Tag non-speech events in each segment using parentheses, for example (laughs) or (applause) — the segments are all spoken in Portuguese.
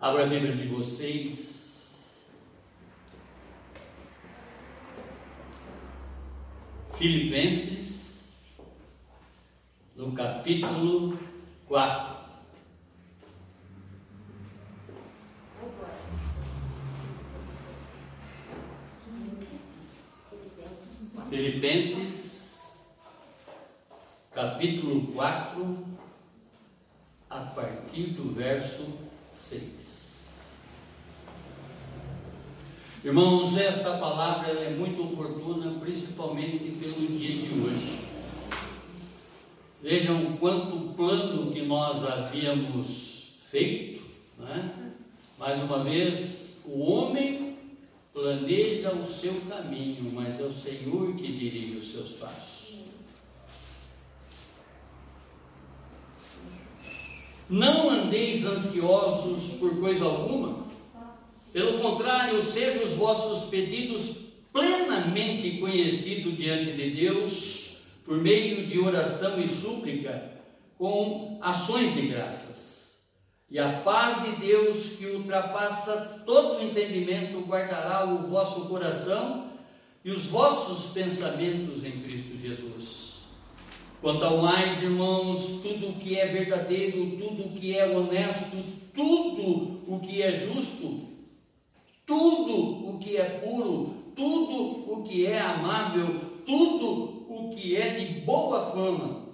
Abra a Bíblia de vocês. Filipenses, no capítulo 4. Filipenses, capítulo 4, a partir do verso 6. Irmãos, essa palavra é muito oportuna, principalmente pelo dia de hoje. Vejam quanto plano que nós havíamos feito, né? mais uma vez, o homem planeja o seu caminho, mas é o Senhor que dirige os seus passos. Não andeis ansiosos por coisa alguma, pelo contrário, sejam os vossos pedidos plenamente conhecidos diante de Deus, por meio de oração e súplica, com ações de graças. E a paz de Deus, que ultrapassa todo o entendimento, guardará o vosso coração e os vossos pensamentos em Cristo Jesus. Quanto ao mais, irmãos, tudo o que é verdadeiro, tudo o que é honesto, tudo o que é justo, tudo o que é puro, tudo o que é amável, tudo o que é de boa fama.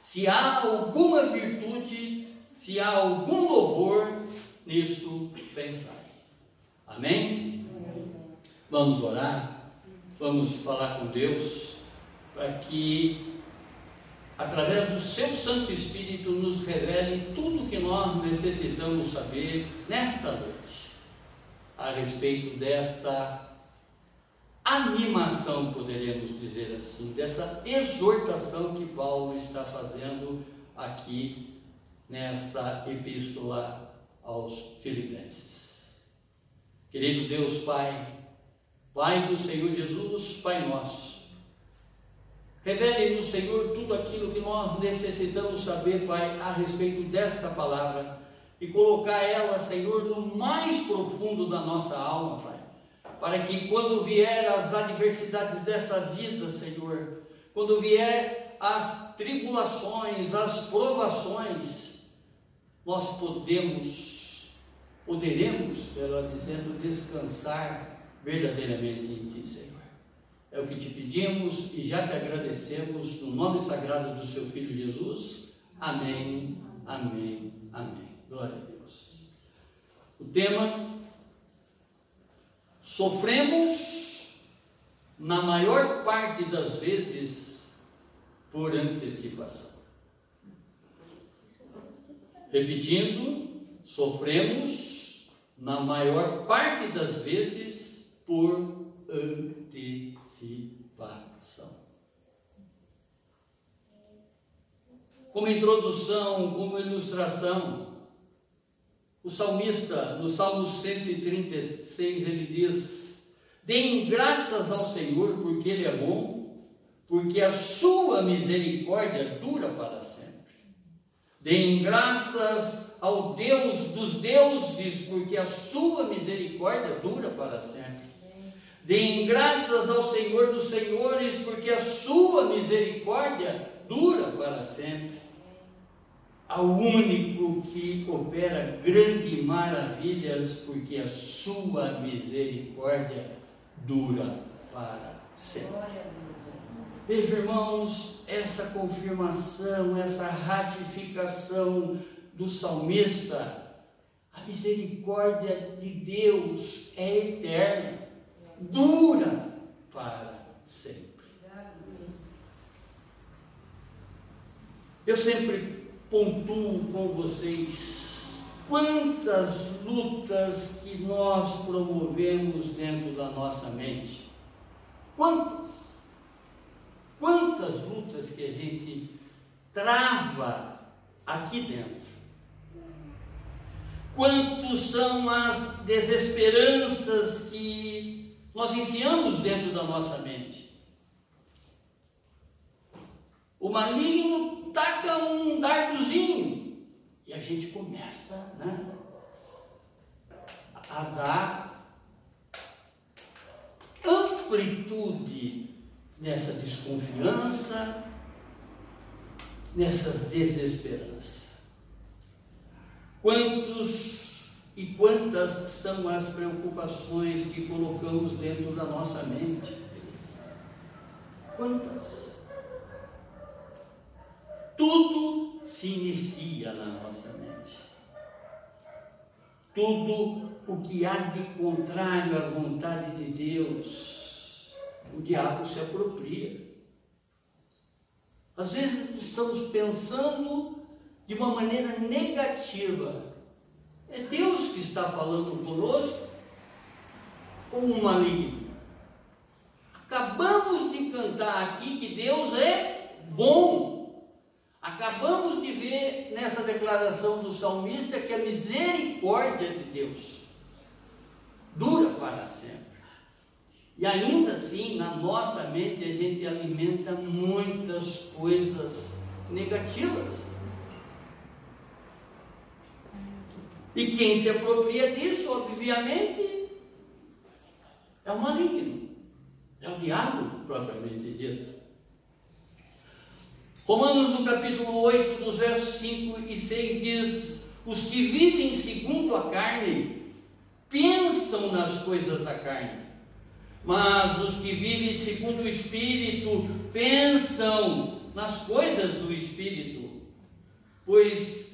Se há alguma virtude, se há algum louvor, nisso pensai. Amém? Vamos orar, vamos falar com Deus, para que através do seu Santo Espírito, nos revele tudo o que nós necessitamos saber nesta noite, a respeito desta animação, poderíamos dizer assim, dessa exortação que Paulo está fazendo aqui nesta epístola aos Filipenses. Querido Deus Pai, Pai do Senhor Jesus, Pai nosso, Revele no Senhor tudo aquilo que nós necessitamos saber, Pai, a respeito desta palavra e colocar ela, Senhor, no mais profundo da nossa alma, Pai. Para que quando vier as adversidades dessa vida, Senhor, quando vier as tribulações, as provações, nós podemos, poderemos, melhor dizendo, descansar verdadeiramente em Ti, Senhor. É o que te pedimos e já te agradecemos no nome sagrado do seu Filho Jesus. Amém, amém, amém. Glória a Deus. O tema: sofremos, na maior parte das vezes, por antecipação. Repetindo, sofremos, na maior parte das vezes, por antecipação. Como introdução, como ilustração, o salmista, no Salmo 136, ele diz: Deem graças ao Senhor, porque Ele é bom, porque a sua misericórdia dura para sempre. Deem graças ao Deus dos deuses, porque a sua misericórdia dura para sempre. Deem graças ao Senhor dos Senhores, porque a sua misericórdia dura para sempre. Ao único que opera grandes maravilhas, porque a sua misericórdia dura para sempre. Veja, irmãos, essa confirmação, essa ratificação do salmista, a misericórdia de Deus é eterna dura para sempre. Eu sempre pontuo com vocês quantas lutas que nós promovemos dentro da nossa mente. Quantas? Quantas lutas que a gente trava aqui dentro? Quantos são as desesperanças que nós enfiamos dentro da nossa mente. O maligno taca um dardozinho e a gente começa né, a dar amplitude nessa desconfiança, nessas desesperanças. Quantos e quantas são as preocupações que colocamos dentro da nossa mente? Quantas? Tudo se inicia na nossa mente. Tudo o que há de contrário à vontade de Deus, o diabo se apropria. Às vezes estamos pensando de uma maneira negativa. É Deus que está falando conosco ou um maligno? Acabamos de cantar aqui que Deus é bom. Acabamos de ver nessa declaração do salmista que a misericórdia de Deus dura para sempre. E ainda assim, na nossa mente, a gente alimenta muitas coisas negativas. E quem se apropria disso, obviamente, é o maligno, é o diabo propriamente dito. Romanos no capítulo 8, dos versos 5 e 6 diz: Os que vivem segundo a carne pensam nas coisas da carne, mas os que vivem segundo o Espírito pensam nas coisas do Espírito, pois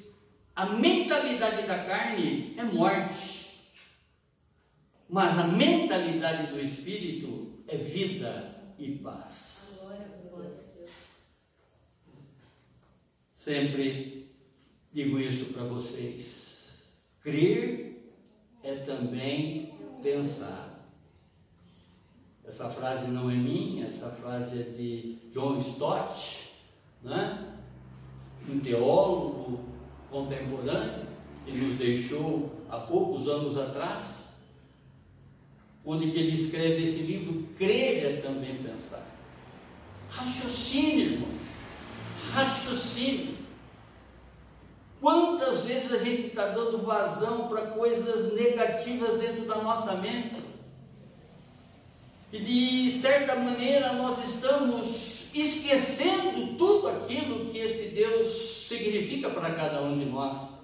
a mentalidade da carne é morte, mas a mentalidade do Espírito é vida e paz. Sempre digo isso para vocês. Crer é também pensar. Essa frase não é minha, essa frase é de John Stott, né? um teólogo contemporâneo que nos deixou há poucos anos atrás, onde que ele escreve esse livro, Crer é também pensar. Raciocínio, irmão raciocínio. Quantas vezes a gente está dando vazão para coisas negativas dentro da nossa mente? E de certa maneira nós estamos esquecendo tudo aquilo que esse Deus significa para cada um de nós.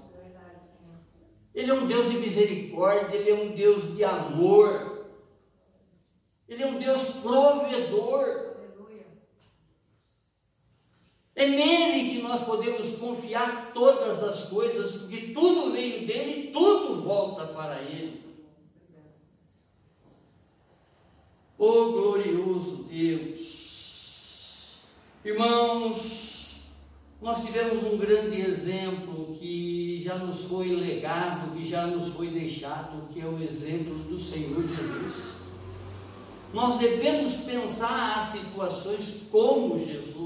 Ele é um Deus de misericórdia, Ele é um Deus de amor, Ele é um Deus provedor. É nele que nós podemos confiar todas as coisas, porque tudo veio dele e tudo volta para ele. Oh glorioso Deus! Irmãos, nós tivemos um grande exemplo que já nos foi legado, que já nos foi deixado, que é o exemplo do Senhor Jesus. Nós devemos pensar as situações como Jesus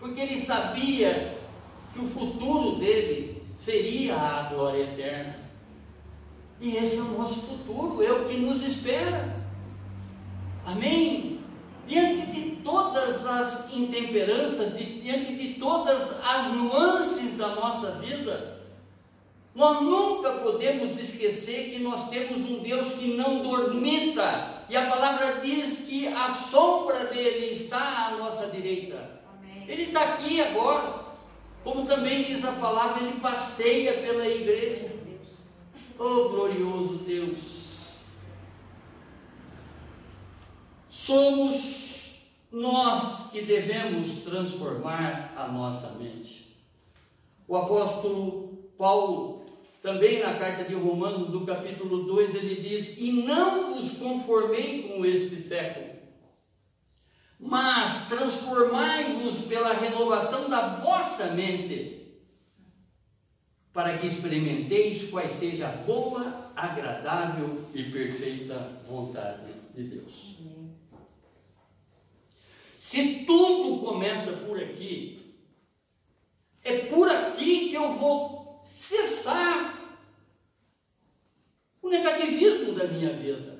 porque ele sabia que o futuro dele seria a glória eterna. E esse é o nosso futuro, é o que nos espera. Amém? Diante de todas as intemperanças, diante de todas as nuances da nossa vida, nós nunca podemos esquecer que nós temos um Deus que não dormita, e a palavra diz que a sombra dele está à nossa direita. Ele está aqui agora. Como também diz a palavra, ele passeia pela igreja. Oh, glorioso Deus! Somos nós que devemos transformar a nossa mente. O apóstolo Paulo, também na carta de Romanos, do capítulo 2, ele diz: E não vos conformei com este século mas transformai-vos pela renovação da vossa mente, para que experimenteis quais seja a boa, agradável e perfeita vontade de Deus. Se tudo começa por aqui, é por aqui que eu vou cessar o negativismo da minha vida,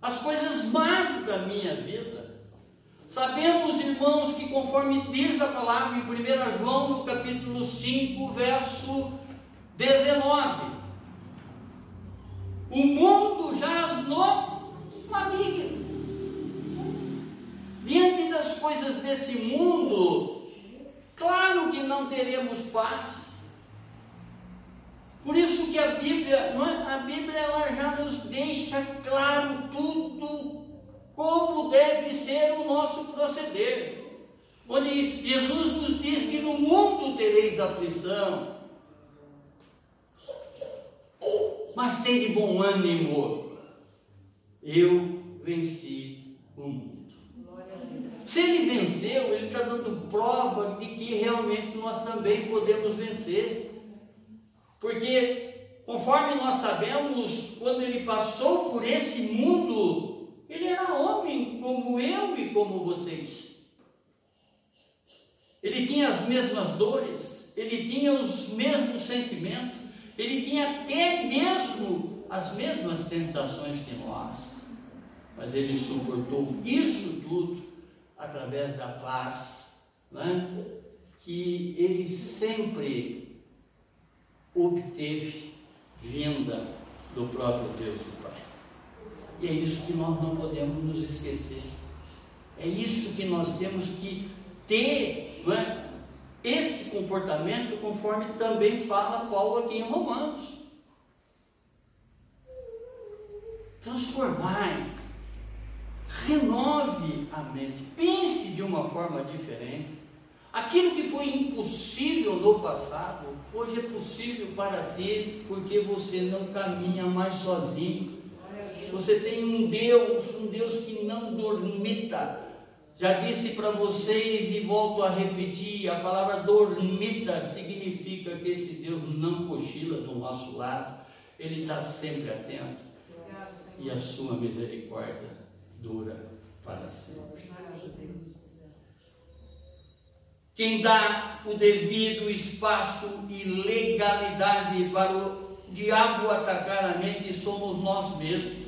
as coisas más da minha vida. Sabemos, irmãos, que conforme diz a palavra em 1 João, no capítulo 5, verso 19, o mundo jaz no maligno. desse mundo, claro que não teremos paz. Por isso que a Bíblia, é? a Bíblia ela já nos deixa claro tudo como deve ser o nosso proceder. Onde Jesus nos diz que no mundo tereis aflição, mas tem de bom ânimo, eu venci o mundo. Se ele venceu, ele está dando prova de que realmente nós também podemos vencer. Porque, conforme nós sabemos, quando ele passou por esse mundo, ele era homem como eu e como vocês. Ele tinha as mesmas dores, ele tinha os mesmos sentimentos, ele tinha até mesmo as mesmas tentações que nós. Mas ele suportou isso tudo através da paz, né? que ele sempre obteve vinda do próprio Deus e Pai. E é isso que nós não podemos nos esquecer. É isso que nós temos que ter, é? esse comportamento, conforme também fala Paulo aqui em Romanos. Transformai, renove a mente, pense de uma forma diferente. Aquilo que foi impossível no passado, hoje é possível para ti, porque você não caminha mais sozinho. Você tem um Deus, um Deus que não dormita, já disse para vocês e volto a repetir: a palavra dormita significa que esse Deus não cochila do nosso lado, ele está sempre atento. E a sua misericórdia dura para sempre. Quem dá o devido espaço e legalidade para o diabo atacar a mente somos nós mesmos,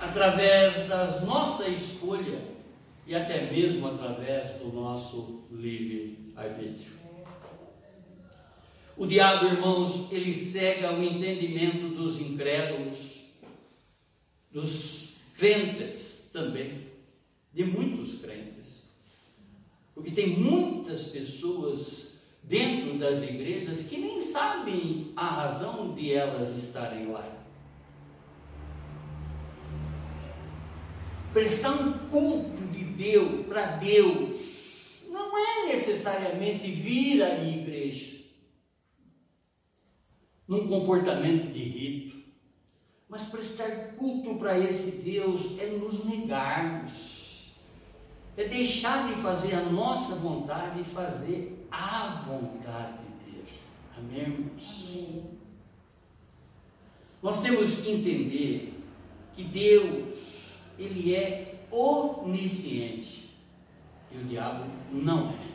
através das nossa escolha e até mesmo através do nosso livre-arbítrio. O diabo, irmãos, ele cega o entendimento dos incrédulos, dos crentes também, de muitos crentes. Porque tem muitas pessoas dentro das igrejas que nem sabem a razão de elas estarem lá. Prestar um culto de Deus para Deus não é necessariamente vir à igreja num comportamento de rito, mas prestar culto para esse Deus é nos negarmos, é deixar de fazer a nossa vontade e fazer a vontade dele. Amém, irmãos? Nós temos que entender que Deus ele é onisciente e o diabo não é.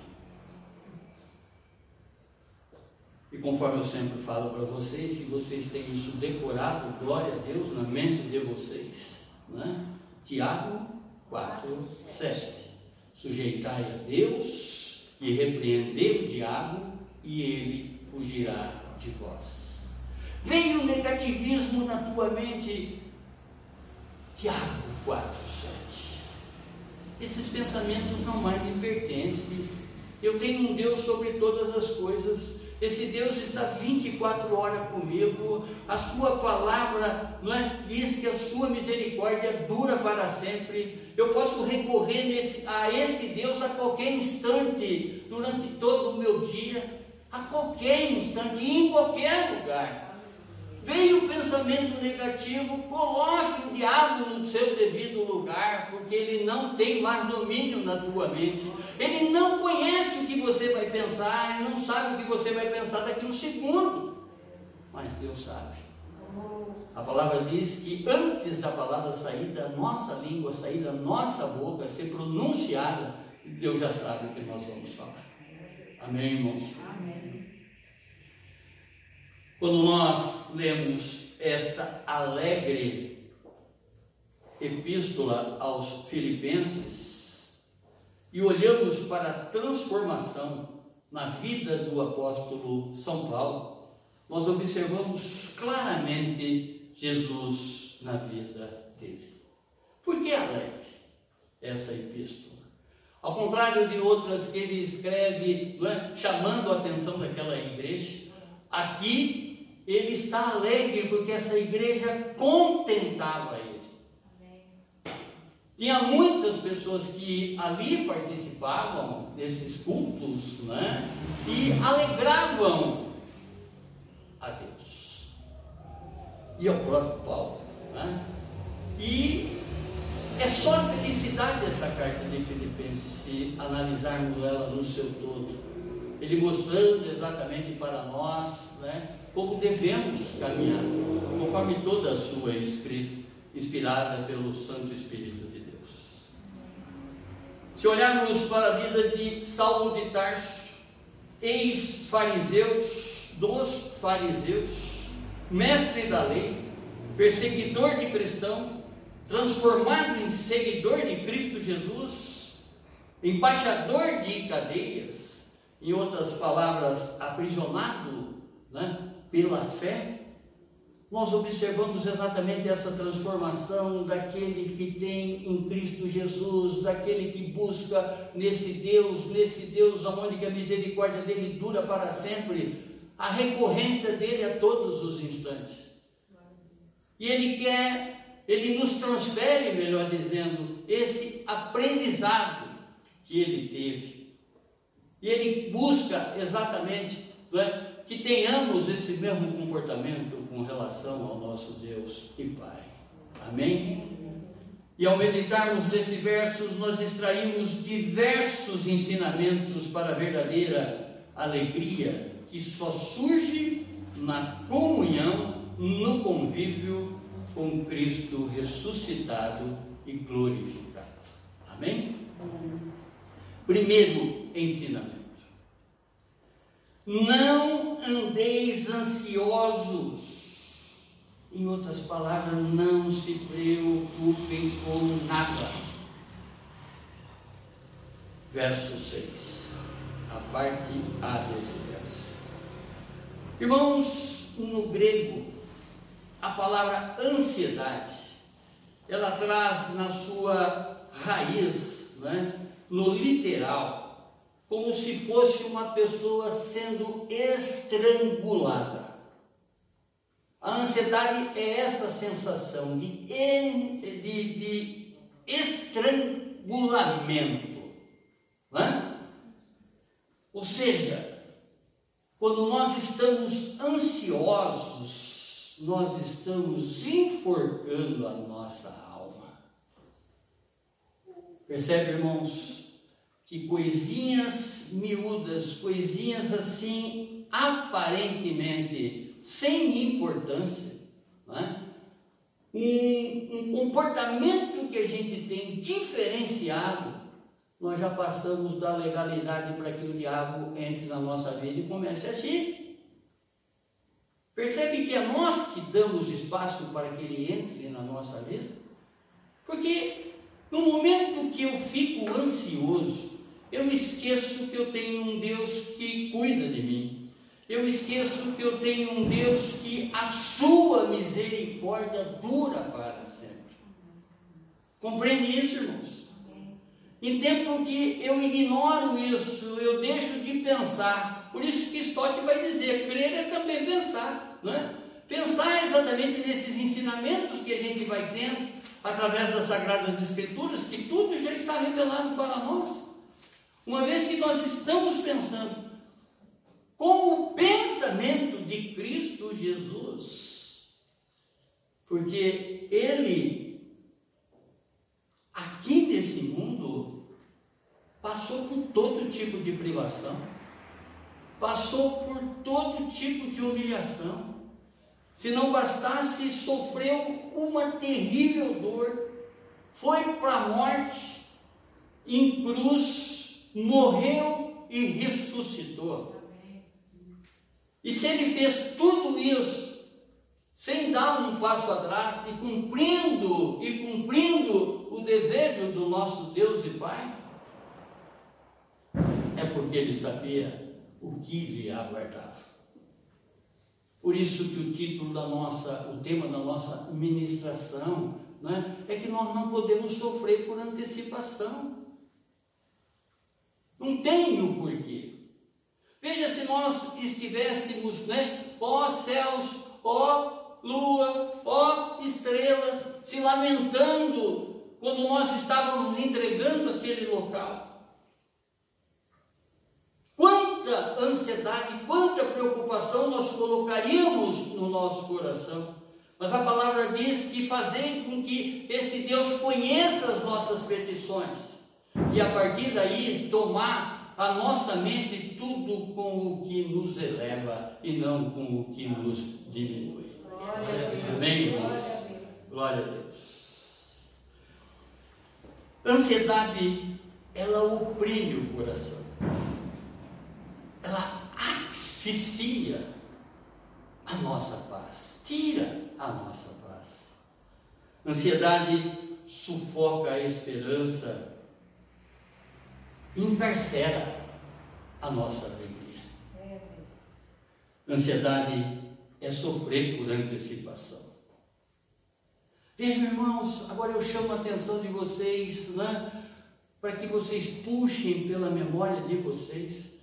E conforme eu sempre falo para vocês, que vocês têm isso decorado, glória a Deus, na mente de vocês. Né? Tiago 4, 7. Sujeitai a Deus e repreendei o diabo, e ele fugirá de vós. Veio o negativismo na tua mente, Tiago 4, 7. Esses pensamentos não mais me pertencem. Eu tenho um Deus sobre todas as coisas. Esse Deus está 24 horas comigo. A sua palavra não é, diz que a sua misericórdia dura para sempre. Eu posso recorrer nesse, a esse Deus a qualquer instante, durante todo o meu dia, a qualquer instante, em qualquer lugar. Veio o pensamento negativo, coloque o diabo no seu devido lugar, porque ele não tem mais domínio na tua mente. Ele não conhece o que você vai pensar, ele não sabe o que você vai pensar daqui a um segundo. Mas Deus sabe. A palavra diz que antes da palavra sair da nossa língua, sair da nossa boca, ser pronunciada, Deus já sabe o que nós vamos falar. Amém, irmãos? Amém. Quando nós lemos esta alegre epístola aos Filipenses e olhamos para a transformação na vida do apóstolo São Paulo, nós observamos claramente Jesus na vida dele. Por que alegre essa epístola? Ao contrário de outras que ele escreve é? chamando a atenção daquela igreja, aqui ele está alegre porque essa igreja contentava ele. Tinha muitas pessoas que ali participavam desses cultos né? e alegravam a Deus. E ao próprio Paulo. Né? E é só felicidade essa carta de Filipenses, se analisarmos ela no seu todo. Ele mostrando exatamente para nós né, como devemos caminhar, conforme toda a sua escrita, inspirada pelo Santo Espírito de Deus. Se olharmos para a vida de Saulo de Tarso, ex-fariseus, dos fariseus, mestre da lei, perseguidor de cristão, transformado em seguidor de Cristo Jesus, embaixador de cadeias, em outras palavras, aprisionado né, pela fé, nós observamos exatamente essa transformação daquele que tem em Cristo Jesus, daquele que busca nesse Deus, nesse Deus onde a misericórdia dele dura para sempre, a recorrência dele a todos os instantes. E ele quer ele nos transfere, melhor dizendo, esse aprendizado que ele teve. E ele busca exatamente é, que tenhamos esse mesmo comportamento com relação ao nosso Deus e Pai. Amém? E ao meditarmos nesses versos, nós extraímos diversos ensinamentos para a verdadeira alegria que só surge na comunhão, no convívio com Cristo ressuscitado e glorificado. Amém? Primeiro ensinamento. Não andeis ansiosos. Em outras palavras, não se preocupem com nada. Verso 6. A parte A desse verso. Irmãos, no grego, a palavra ansiedade, ela traz na sua raiz, né, no literal, como se fosse uma pessoa sendo estrangulada. A ansiedade é essa sensação de, de, de estrangulamento. Né? Ou seja, quando nós estamos ansiosos, nós estamos enforcando a nossa alma. Percebe, irmãos? Que coisinhas miúdas, coisinhas assim, aparentemente sem importância, né? um, um comportamento que a gente tem diferenciado, nós já passamos da legalidade para que o diabo entre na nossa vida e comece a agir. Percebe que é nós que damos espaço para que ele entre na nossa vida? Porque no momento que eu fico ansioso, eu esqueço que eu tenho um Deus que cuida de mim. Eu esqueço que eu tenho um Deus que a sua misericórdia dura para sempre. Compreende isso, irmãos? Em tempo que eu ignoro isso, eu deixo de pensar, por isso que Stott vai dizer, crer é também pensar. Não é? Pensar exatamente nesses ensinamentos que a gente vai tendo através das Sagradas Escrituras, que tudo já está revelado para nós. Uma vez que nós estamos pensando com o pensamento de Cristo Jesus, porque Ele, aqui nesse mundo, passou por todo tipo de privação passou por todo tipo de humilhação. Se não bastasse, sofreu uma terrível dor, foi para a morte, em cruz, morreu e ressuscitou. E se ele fez tudo isso, sem dar um passo atrás e cumprindo e cumprindo o desejo do nosso Deus e Pai, é porque ele sabia o que lhe aguardava. Por isso que o título da nossa, o tema da nossa ministração, né, é que nós não podemos sofrer por antecipação. Não tem o porquê. Veja se nós estivéssemos, né? Ó céus, ó lua, ó estrelas, se lamentando quando nós estávamos entregando aquele local. Quanta ansiedade, quanta preocupação nós colocaríamos no nosso coração. Mas a palavra diz que fazer com que esse Deus conheça as nossas petições e a partir daí tomar a nossa mente tudo com o que nos eleva e não com o que nos diminui. Amém, irmãos? Glória a Deus. Ansiedade, ela oprime o coração. Ela asfixia a nossa paz, tira a nossa paz. Ansiedade sufoca a esperança encarcera a nossa alegria. Ansiedade é sofrer por antecipação. Vejam, irmãos, agora eu chamo a atenção de vocês, né, para que vocês puxem pela memória de vocês,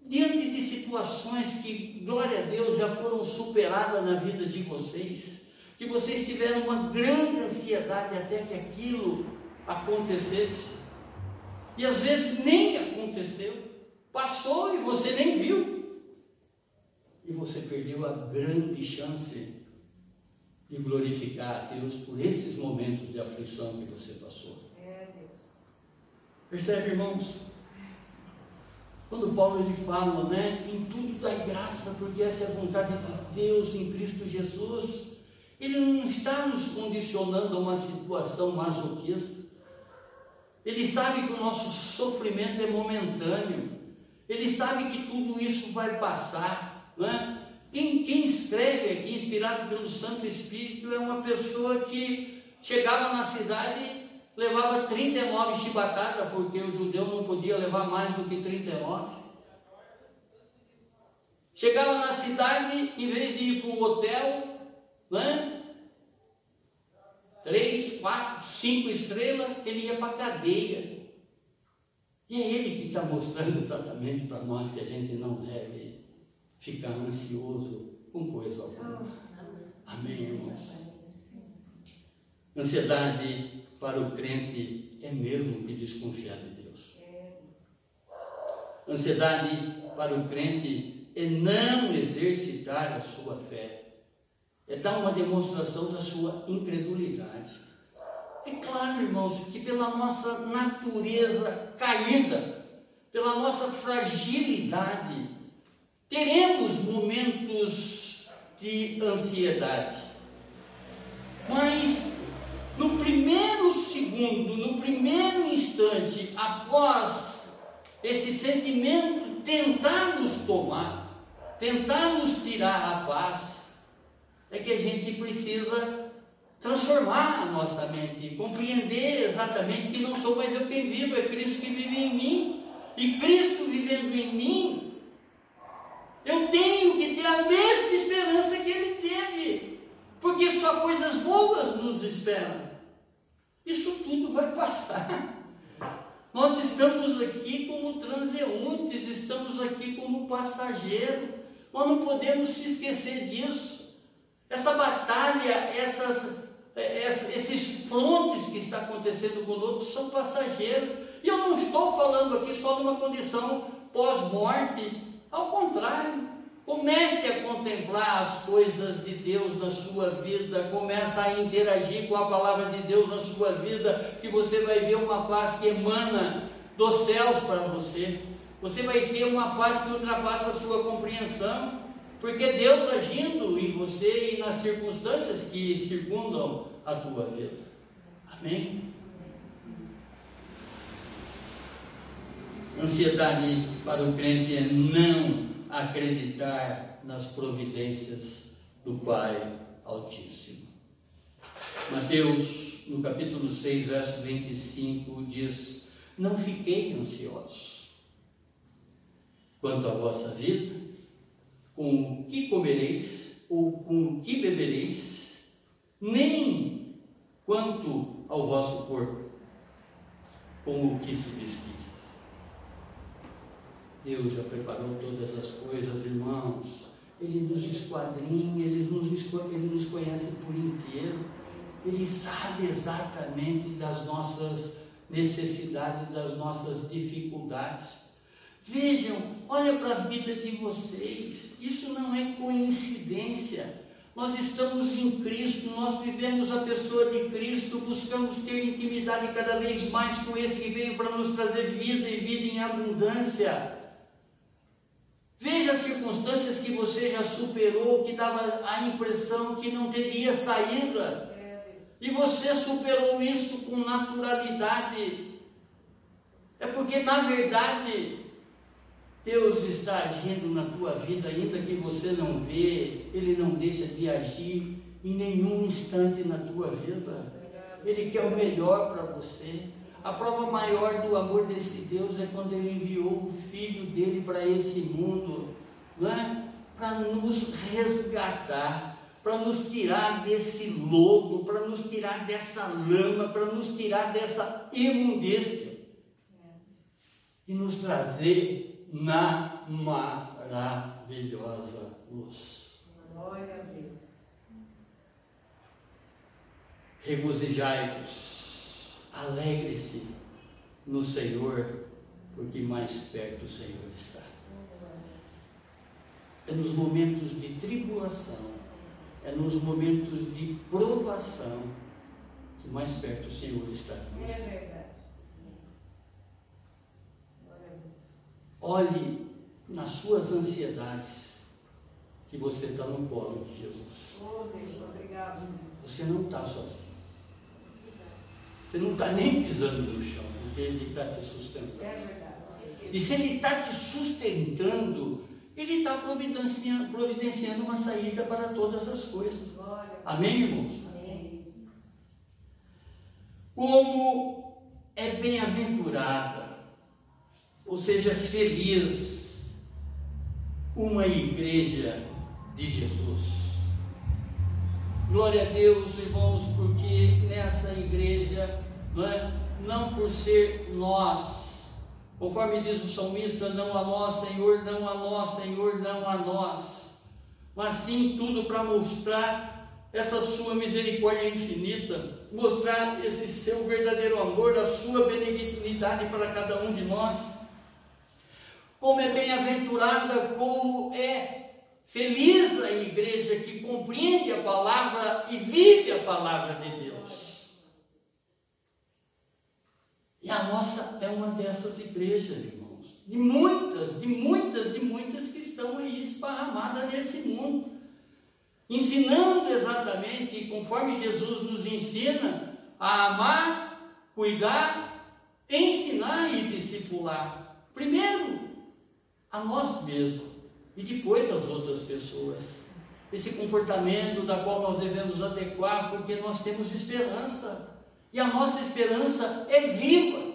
diante de situações que, glória a Deus, já foram superadas na vida de vocês, que vocês tiveram uma grande ansiedade até que aquilo acontecesse. E às vezes nem aconteceu. Passou e você nem viu. E você perdeu a grande chance de glorificar a Deus por esses momentos de aflição que você passou. Percebe, irmãos? Quando Paulo ele fala, né, em tudo dai graça, porque essa é a vontade de Deus em Cristo Jesus, ele não está nos condicionando a uma situação masoquista. Ele sabe que o nosso sofrimento é momentâneo. Ele sabe que tudo isso vai passar. É? quem, quem escreve aqui, inspirado pelo Santo Espírito, é uma pessoa que chegava na cidade, levava 39 chibatadas, porque o judeu não podia levar mais do que 39. Chegava na cidade, em vez de ir para um hotel, né? Três, quatro, cinco estrelas, ele ia para a cadeia. E é ele que está mostrando (laughs) exatamente para nós que a gente não deve ficar ansioso com coisa alguma. Amém, irmãos? Ansiedade para o crente é mesmo que desconfiar de Deus. Ansiedade para o crente é não exercitar a sua fé é dar uma demonstração da sua incredulidade. É claro, irmãos, que pela nossa natureza caída, pela nossa fragilidade, teremos momentos de ansiedade. Mas no primeiro segundo, no primeiro instante, após esse sentimento tentar nos tomar, tentar nos tirar a paz, é que a gente precisa transformar a nossa mente, compreender exatamente que não sou mais eu quem vivo, é Cristo que vive em mim. E Cristo vivendo em mim, eu tenho que ter a mesma esperança que ele teve, porque só coisas boas nos esperam. Isso tudo vai passar. Nós estamos aqui como transeuntes, estamos aqui como passageiros. Nós não podemos se esquecer disso. Essa batalha, essas, é, esses frontes que está acontecendo conosco são passageiros. E eu não estou falando aqui só numa condição pós-morte. Ao contrário, comece a contemplar as coisas de Deus na sua vida, comece a interagir com a palavra de Deus na sua vida, que você vai ver uma paz que emana dos céus para você. Você vai ter uma paz que ultrapassa a sua compreensão. Porque Deus agindo em você e nas circunstâncias que circundam a tua vida. Amém? Ansiedade para o crente é não acreditar nas providências do Pai Altíssimo. Mateus, no capítulo 6, verso 25, diz: Não fiquei ansiosos quanto à vossa vida com o que comereis ou com o que bebereis, nem quanto ao vosso corpo, com o que se vestis. Deus já preparou todas as coisas, irmãos. Ele nos esquadrinha, ele nos, ele nos conhece por inteiro. Ele sabe exatamente das nossas necessidades, das nossas dificuldades. Vejam, olha para a vida de vocês. Isso não é coincidência. Nós estamos em Cristo, nós vivemos a pessoa de Cristo, buscamos ter intimidade cada vez mais com esse que veio para nos trazer vida e vida em abundância. Veja as circunstâncias que você já superou, que dava a impressão que não teria saída. E você superou isso com naturalidade. É porque, na verdade, Deus está agindo na tua vida, ainda que você não vê, Ele não deixa de agir em nenhum instante na tua vida. Ele quer o melhor para você. A prova maior do amor desse Deus é quando Ele enviou o Filho dele para esse mundo, é? para nos resgatar, para nos tirar desse lodo, para nos tirar dessa lama, para nos tirar dessa imundícia e nos trazer na maravilhosa luz. Glória a Deus. Regozijai-vos, alegre-se no Senhor, porque mais perto o Senhor está. É nos momentos de tribulação, é nos momentos de provação que mais perto o Senhor está de você. É verdade. Olhe nas suas ansiedades que você está no colo de Jesus. Obrigado. Você não está sozinho. Você não está nem pisando no chão, porque Ele está te sustentando. É. E se Ele está te sustentando, Ele está providenciando, providenciando uma saída para todas as coisas. Amém, irmãos? Amém. Como é bem-aventurada ou seja, feliz uma igreja de Jesus. Glória a Deus, irmãos, porque nessa igreja, não, é, não por ser nós, conforme diz o salmista, não a nós, Senhor, não a nós, Senhor, não a nós, mas sim tudo para mostrar essa sua misericórdia infinita, mostrar esse seu verdadeiro amor, a sua benignidade para cada um de nós como é bem-aventurada, como é feliz a igreja que compreende a palavra e vive a palavra de Deus. E a nossa é uma dessas igrejas, irmãos. De muitas, de muitas, de muitas que estão aí esparramadas nesse mundo. Ensinando exatamente, conforme Jesus nos ensina, a amar, cuidar, ensinar e discipular. Primeiro, a nós mesmos e depois às outras pessoas. Esse comportamento da qual nós devemos adequar, porque nós temos esperança. E a nossa esperança é viva.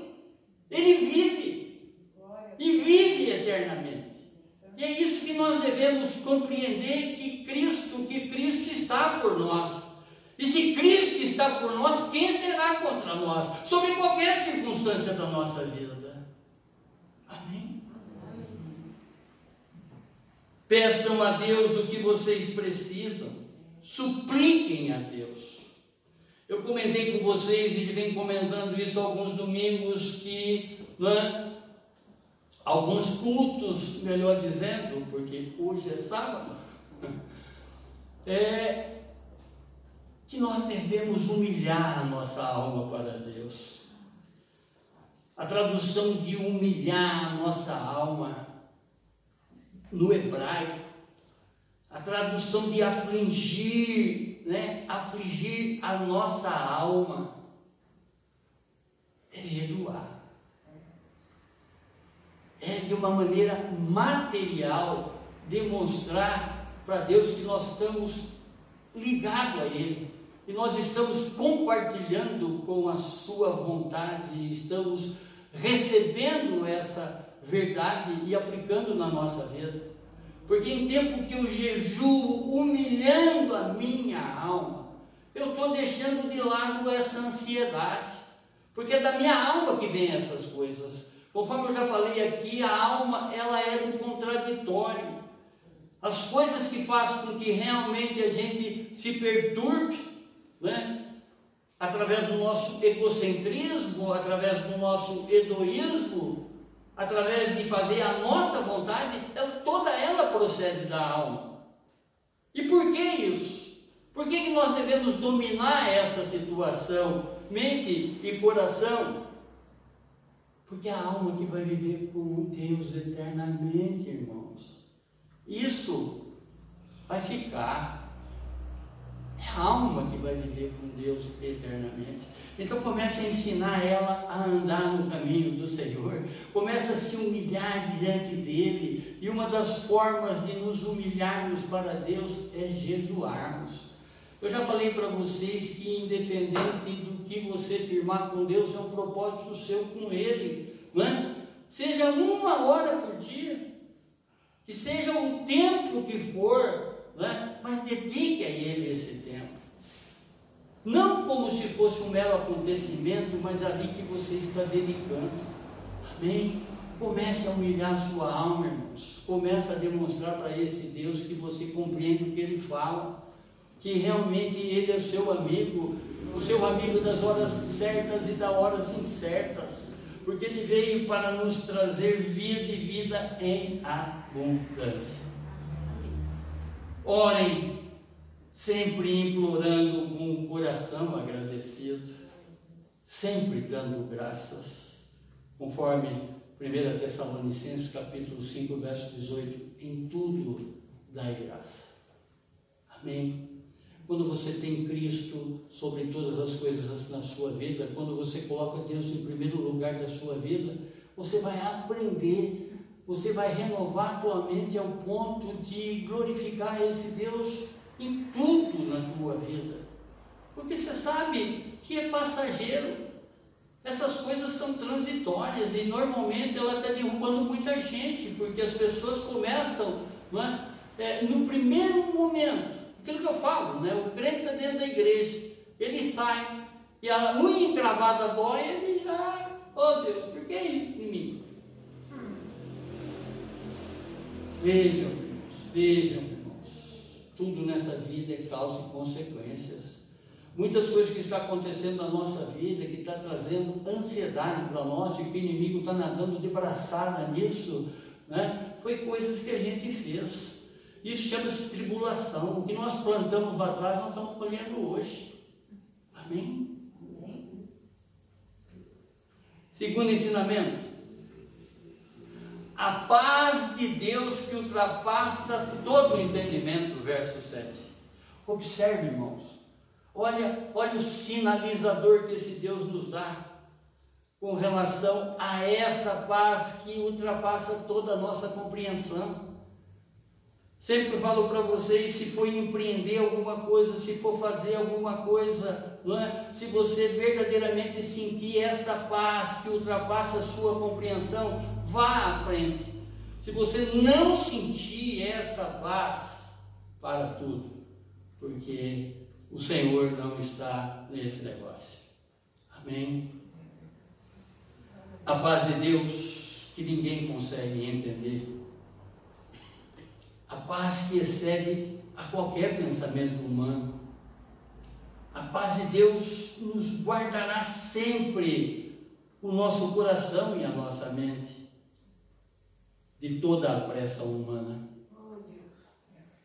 Ele vive. E vive eternamente. E é isso que nós devemos compreender que Cristo, que Cristo está por nós. E se Cristo está por nós, quem será contra nós? Sobre qualquer circunstância da nossa vida. Peçam a Deus o que vocês precisam. Supliquem a Deus. Eu comentei com vocês e venho comentando isso alguns domingos que é? alguns cultos, melhor dizendo, porque hoje é sábado, (laughs) é que nós devemos humilhar a nossa alma para Deus. A tradução de humilhar a nossa alma no hebraico, a tradução de afligir, né? Afligir a nossa alma é jejuar. É de uma maneira material demonstrar para Deus que nós estamos ligados a Ele, que nós estamos compartilhando com a Sua vontade, estamos recebendo essa verdade e aplicando na nossa vida. Porque em tempo que eu jejuo humilhando a minha alma, eu estou deixando de lado essa ansiedade. Porque é da minha alma que vem essas coisas. Conforme eu já falei aqui, a alma ela é do contraditório. As coisas que fazem com que realmente a gente se perturbe, né? através do nosso egocentrismo, através do nosso egoísmo, através de fazer a nossa vontade, ela, toda ela procede da alma. E por que isso? Por que, que nós devemos dominar essa situação, mente e coração? Porque é a alma que vai viver com Deus eternamente, irmãos. Isso vai ficar. É a alma que vai viver com Deus eternamente. Então comece a ensinar ela a andar no caminho do Senhor. Comece a se humilhar diante dele. E uma das formas de nos humilharmos para Deus é jejuarmos. Eu já falei para vocês que independente do que você firmar com Deus, é um propósito seu com Ele. Não é? Seja uma hora por dia, que seja o tempo que for, não é? mas dedique a Ele esse tempo. Não como se fosse um mero acontecimento, mas ali que você está dedicando. Amém? Comece a humilhar sua alma, irmãos. Comece a demonstrar para esse Deus que você compreende o que Ele fala. Que realmente Ele é o seu amigo, o seu amigo das horas certas e das horas incertas. Porque Ele veio para nos trazer vida e vida em abundância. Orem sempre implorando com o coração agradecido, sempre dando graças, conforme 1 Tessalonicenses capítulo 5, verso 18, em tudo dai graça. Amém. Quando você tem Cristo sobre todas as coisas na sua vida, quando você coloca Deus em primeiro lugar da sua vida, você vai aprender você vai renovar a tua mente ao ponto de glorificar esse Deus em tudo na tua vida. Porque você sabe que é passageiro. Essas coisas são transitórias e normalmente ela está derrubando muita gente, porque as pessoas começam é? É, no primeiro momento, aquilo que eu falo, né? o crente está dentro da igreja, ele sai e a unha encravada dói, ele já, oh Deus, por que isso em mim? Vejam, irmãos, vejam, tudo nessa vida é causa e consequências. Muitas coisas que estão acontecendo na nossa vida, que está trazendo ansiedade para nós, e que o inimigo está nadando de braçada nisso, né? foi coisas que a gente fez. Isso chama-se tribulação. O que nós plantamos lá atrás, nós estamos colhendo hoje. Amém? Amém. Segundo ensinamento, a paz de Deus que ultrapassa todo o entendimento, verso 7. Observe, irmãos. Olha, olha o sinalizador que esse Deus nos dá com relação a essa paz que ultrapassa toda a nossa compreensão. Sempre falo para vocês, se for empreender alguma coisa, se for fazer alguma coisa, é? se você verdadeiramente sentir essa paz que ultrapassa a sua compreensão, vá à frente. Se você não sentir essa paz, para tudo, porque o Senhor não está nesse negócio. Amém? A paz de Deus que ninguém consegue entender. A paz que excede a qualquer pensamento humano. A paz de Deus nos guardará sempre o nosso coração e a nossa mente de toda a pressa humana,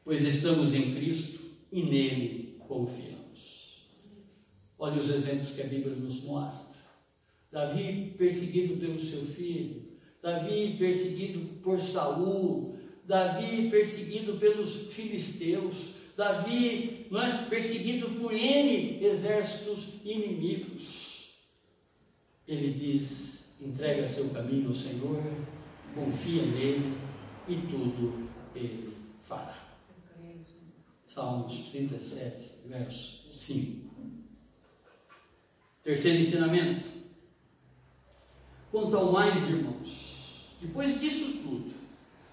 pois estamos em Cristo e nele confiamos. Olha os exemplos que a Bíblia nos mostra. Davi perseguido pelo seu filho, Davi perseguido por Saul, Davi perseguido pelos filisteus, Davi é, perseguido por N exércitos inimigos. Ele diz: entrega seu caminho ao Senhor confia nele e tudo ele fará. Salmos 37, verso 5. Terceiro ensinamento. Quanto ao mais, irmãos, depois disso tudo,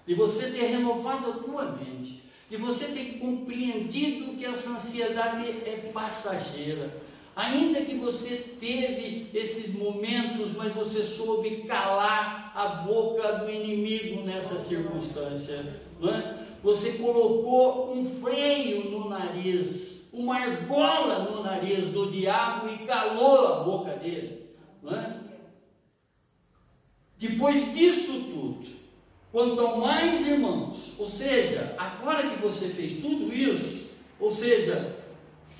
de você ter renovado a tua mente, de você ter compreendido que essa ansiedade é passageira, Ainda que você teve esses momentos, mas você soube calar a boca do inimigo nessa circunstância, não é? Você colocou um freio no nariz, uma argola no nariz do diabo e calou a boca dele, não é? Depois disso tudo, quanto mais irmãos, ou seja, agora que você fez tudo isso, ou seja,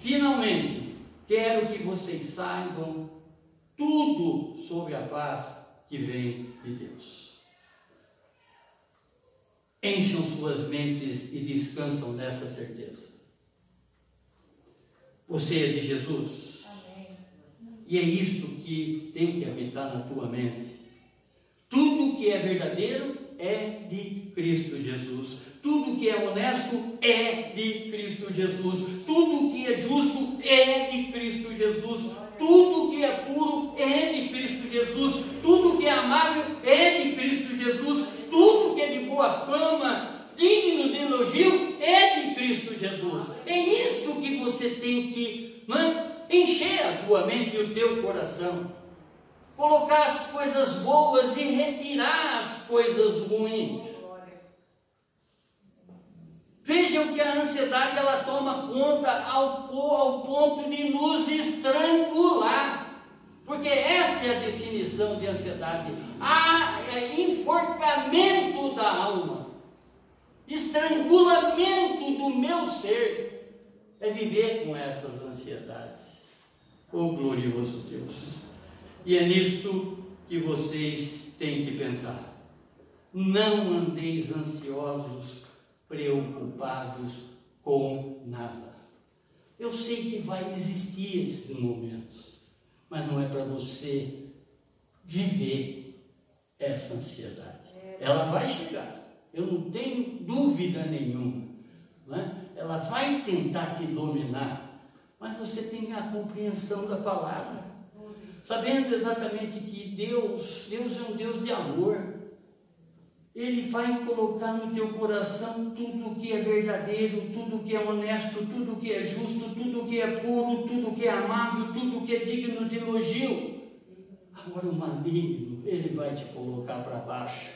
finalmente, quero que vocês saibam tudo sobre a paz que vem de Deus. Encham suas mentes e descansam nessa certeza. Você é de Jesus. Amém. E é isso que tem que habitar na tua mente. Tudo que é verdadeiro é de Cristo Jesus. Tudo que é honesto é de Cristo Jesus. Tudo que é justo é de Cristo Jesus. Tudo que é puro é de Cristo Jesus. Tudo que é amável é de Cristo Jesus. Tudo que é de boa fama, digno de elogio, é de Cristo Jesus. É isso que você tem que né, encher a tua mente e o teu coração colocar as coisas boas e retirar as coisas ruins. Vejam que a ansiedade ela toma conta ao, ao ponto de nos estrangular. Porque essa é a definição de ansiedade. Há é, enforcamento da alma, estrangulamento do meu ser. É viver com essas ansiedades. Oh glorioso Deus! E é nisto que vocês têm que pensar. Não andeis ansiosos, preocupados com nada. Eu sei que vai existir esses momentos, mas não é para você viver essa ansiedade. Ela vai chegar, eu não tenho dúvida nenhuma. Né? Ela vai tentar te dominar, mas você tem a compreensão da palavra sabendo exatamente que Deus, Deus é um Deus de amor. Ele vai colocar no teu coração tudo o que é verdadeiro, tudo o que é honesto, tudo o que é justo, tudo o que é puro, tudo o que é amável, tudo o que é digno de elogio. Agora o maligno, ele vai te colocar para baixo,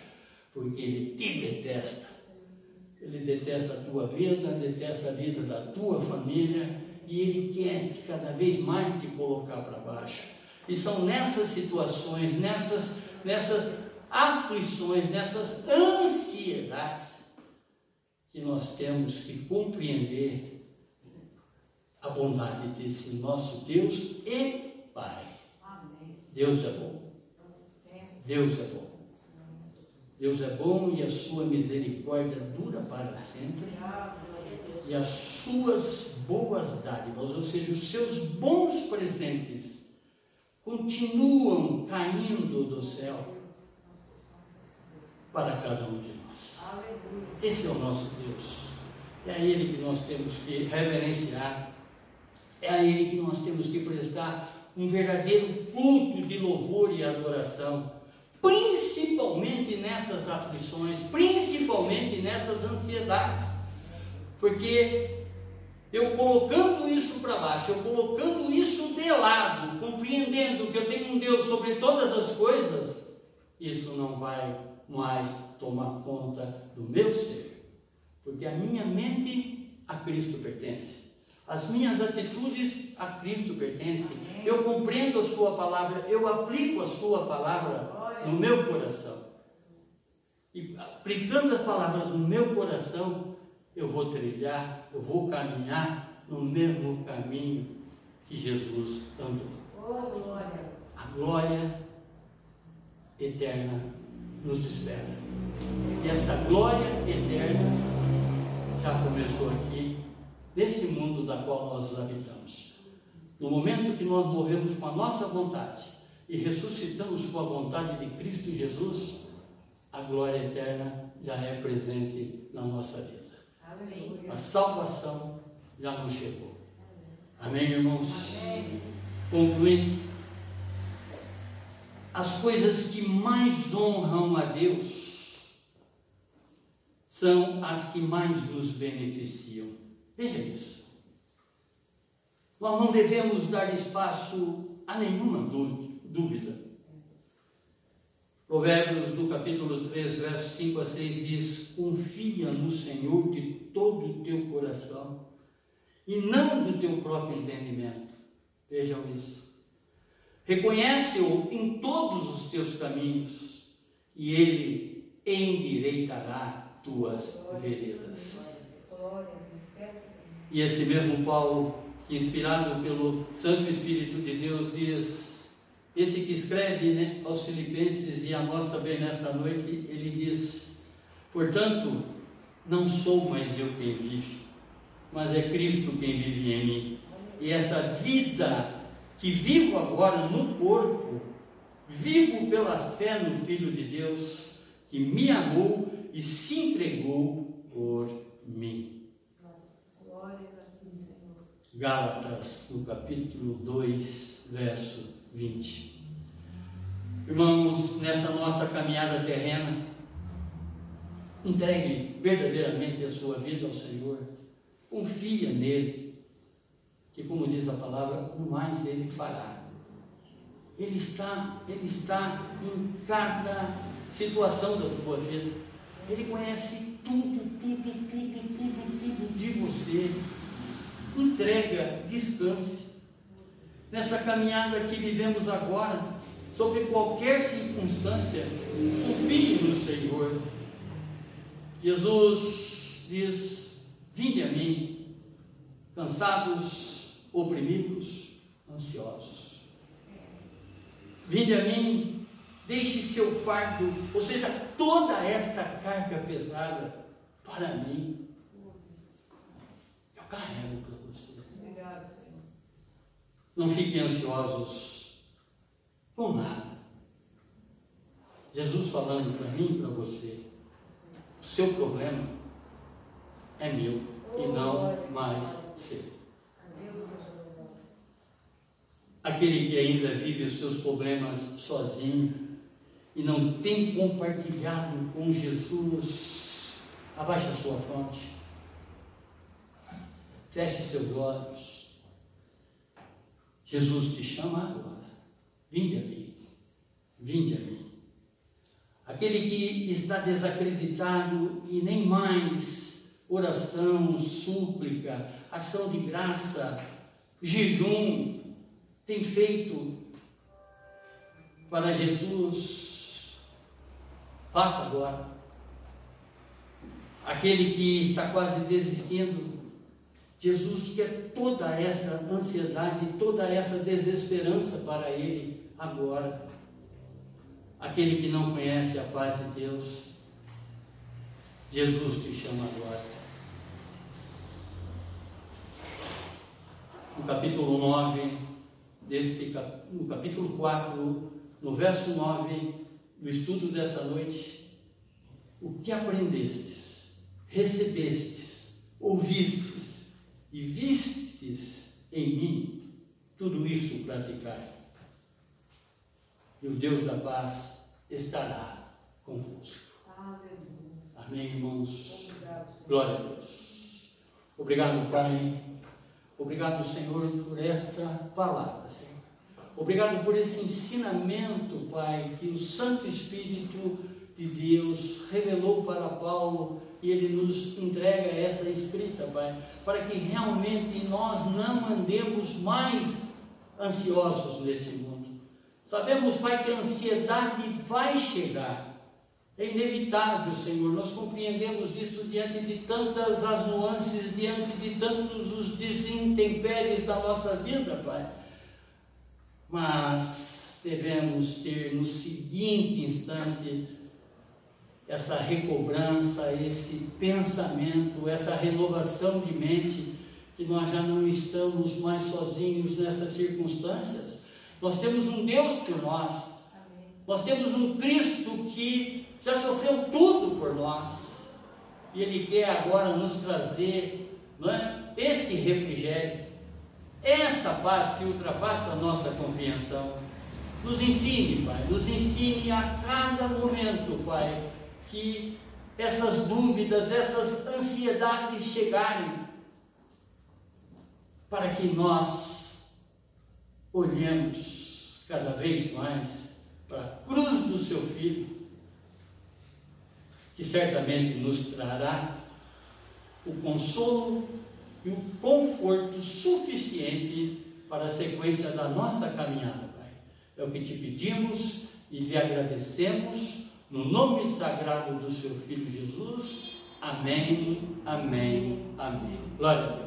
porque ele te detesta. Ele detesta a tua vida, detesta a vida da tua família, e ele quer cada vez mais te colocar para baixo. E são nessas situações, nessas, nessas aflições, nessas ansiedades, que nós temos que compreender a bondade desse nosso Deus e Pai. Deus é bom. Deus é bom. Deus é bom e a sua misericórdia dura para sempre. E as suas boas dádivas, ou seja, os seus bons presentes, continuam caindo do céu para cada um de nós. Esse é o nosso Deus. É a Ele que nós temos que reverenciar. É a Ele que nós temos que prestar um verdadeiro culto de louvor e adoração. Principalmente nessas aflições, principalmente nessas ansiedades. Porque eu colocando isso para baixo, eu colocando isso de lado, compreendendo que eu tenho um Deus sobre todas as coisas, isso não vai mais tomar conta do meu ser, porque a minha mente a Cristo pertence, as minhas atitudes a Cristo pertencem. Eu compreendo a Sua palavra, eu aplico a Sua palavra no meu coração. E aplicando as palavras no meu coração, eu vou trilhar, eu vou caminhar no mesmo caminho que Jesus andou. Oh, glória. A glória eterna nos espera. E essa glória eterna já começou aqui, nesse mundo da qual nós habitamos. No momento que nós morremos com a nossa vontade e ressuscitamos com a vontade de Cristo Jesus, a glória eterna já é presente na nossa vida. A salvação já nos chegou. Amém, irmãos? Amém. Concluindo, as coisas que mais honram a Deus são as que mais nos beneficiam. Veja isso. Nós não devemos dar espaço a nenhuma dúvida. Provérbios do capítulo 3, versos 5 a 6 diz: Confia no Senhor de todo o teu coração e não do teu próprio entendimento. Vejam isso. Reconhece-o em todos os teus caminhos e ele endireitará tuas veredas. E esse mesmo Paulo, inspirado pelo Santo Espírito de Deus, diz esse que escreve né, aos Filipenses e a nós também nesta noite, ele diz: Portanto, não sou mais eu quem vive, mas é Cristo quem vive em mim. E essa vida que vivo agora no corpo, vivo pela fé no Filho de Deus, que me amou e se entregou por mim. Gálatas, no capítulo 2, verso 20. Irmãos, nessa nossa caminhada terrena, entregue verdadeiramente a sua vida ao Senhor, confia nele, que como diz a palavra, o mais ele fará. Ele está, ele está em cada situação da tua vida. Ele conhece tudo, tudo, tudo, tudo, tudo de você. Entrega, descanse nessa caminhada que vivemos agora, sobre qualquer circunstância, confie no Senhor. Jesus diz: Vinde a mim, cansados, oprimidos, ansiosos. Vinde a mim, deixe seu fardo, ou seja, toda esta carga pesada para mim. Eu carrego não fiquem ansiosos com nada. Jesus falando para mim e para você: seu problema é meu e não mais seu. Aquele que ainda vive os seus problemas sozinho e não tem compartilhado com Jesus, abaixe a sua fronte, feche seus olhos Jesus te chama agora. Vinde a mim. Vinde a mim. Aquele que está desacreditado e nem mais oração, súplica, ação de graça, jejum tem feito para Jesus, faça agora. Aquele que está quase desistindo, Jesus quer toda essa ansiedade, toda essa desesperança para ele agora. Aquele que não conhece a paz de Deus, Jesus te chama agora. No capítulo 9, desse, no capítulo 4, no verso 9 do estudo dessa noite, o que aprendestes, recebestes, ouvistes, e vistes em mim tudo isso praticar. E o Deus da paz estará convosco. Amém, irmãos? Glória a Deus. Obrigado, Pai. Obrigado, Senhor, por esta palavra, Senhor. Obrigado por esse ensinamento, Pai, que o Santo Espírito de Deus revelou para Paulo e Ele nos entrega essa escrita, Pai, para que realmente nós não andemos mais ansiosos nesse mundo. Sabemos, Pai, que a ansiedade vai chegar. É inevitável, Senhor. Nós compreendemos isso diante de tantas as nuances, diante de tantos os desintempéries da nossa vida, Pai. Mas devemos ter no seguinte instante essa recobrança, esse pensamento, essa renovação de mente, que nós já não estamos mais sozinhos nessas circunstâncias. Nós temos um Deus por nós, Amém. nós temos um Cristo que já sofreu tudo por nós, e Ele quer agora nos trazer não é, esse refrigério, essa paz que ultrapassa a nossa compreensão. Nos ensine, Pai, nos ensine a cada momento, Pai, que essas dúvidas, essas ansiedades chegarem. para que nós olhemos cada vez mais para a cruz do seu Filho, que certamente nos trará o consolo e o conforto suficiente para a sequência da nossa caminhada, Pai. É o que te pedimos e lhe agradecemos no nome sagrado do seu Filho Jesus. Amém, amém, amém. Glória a Deus.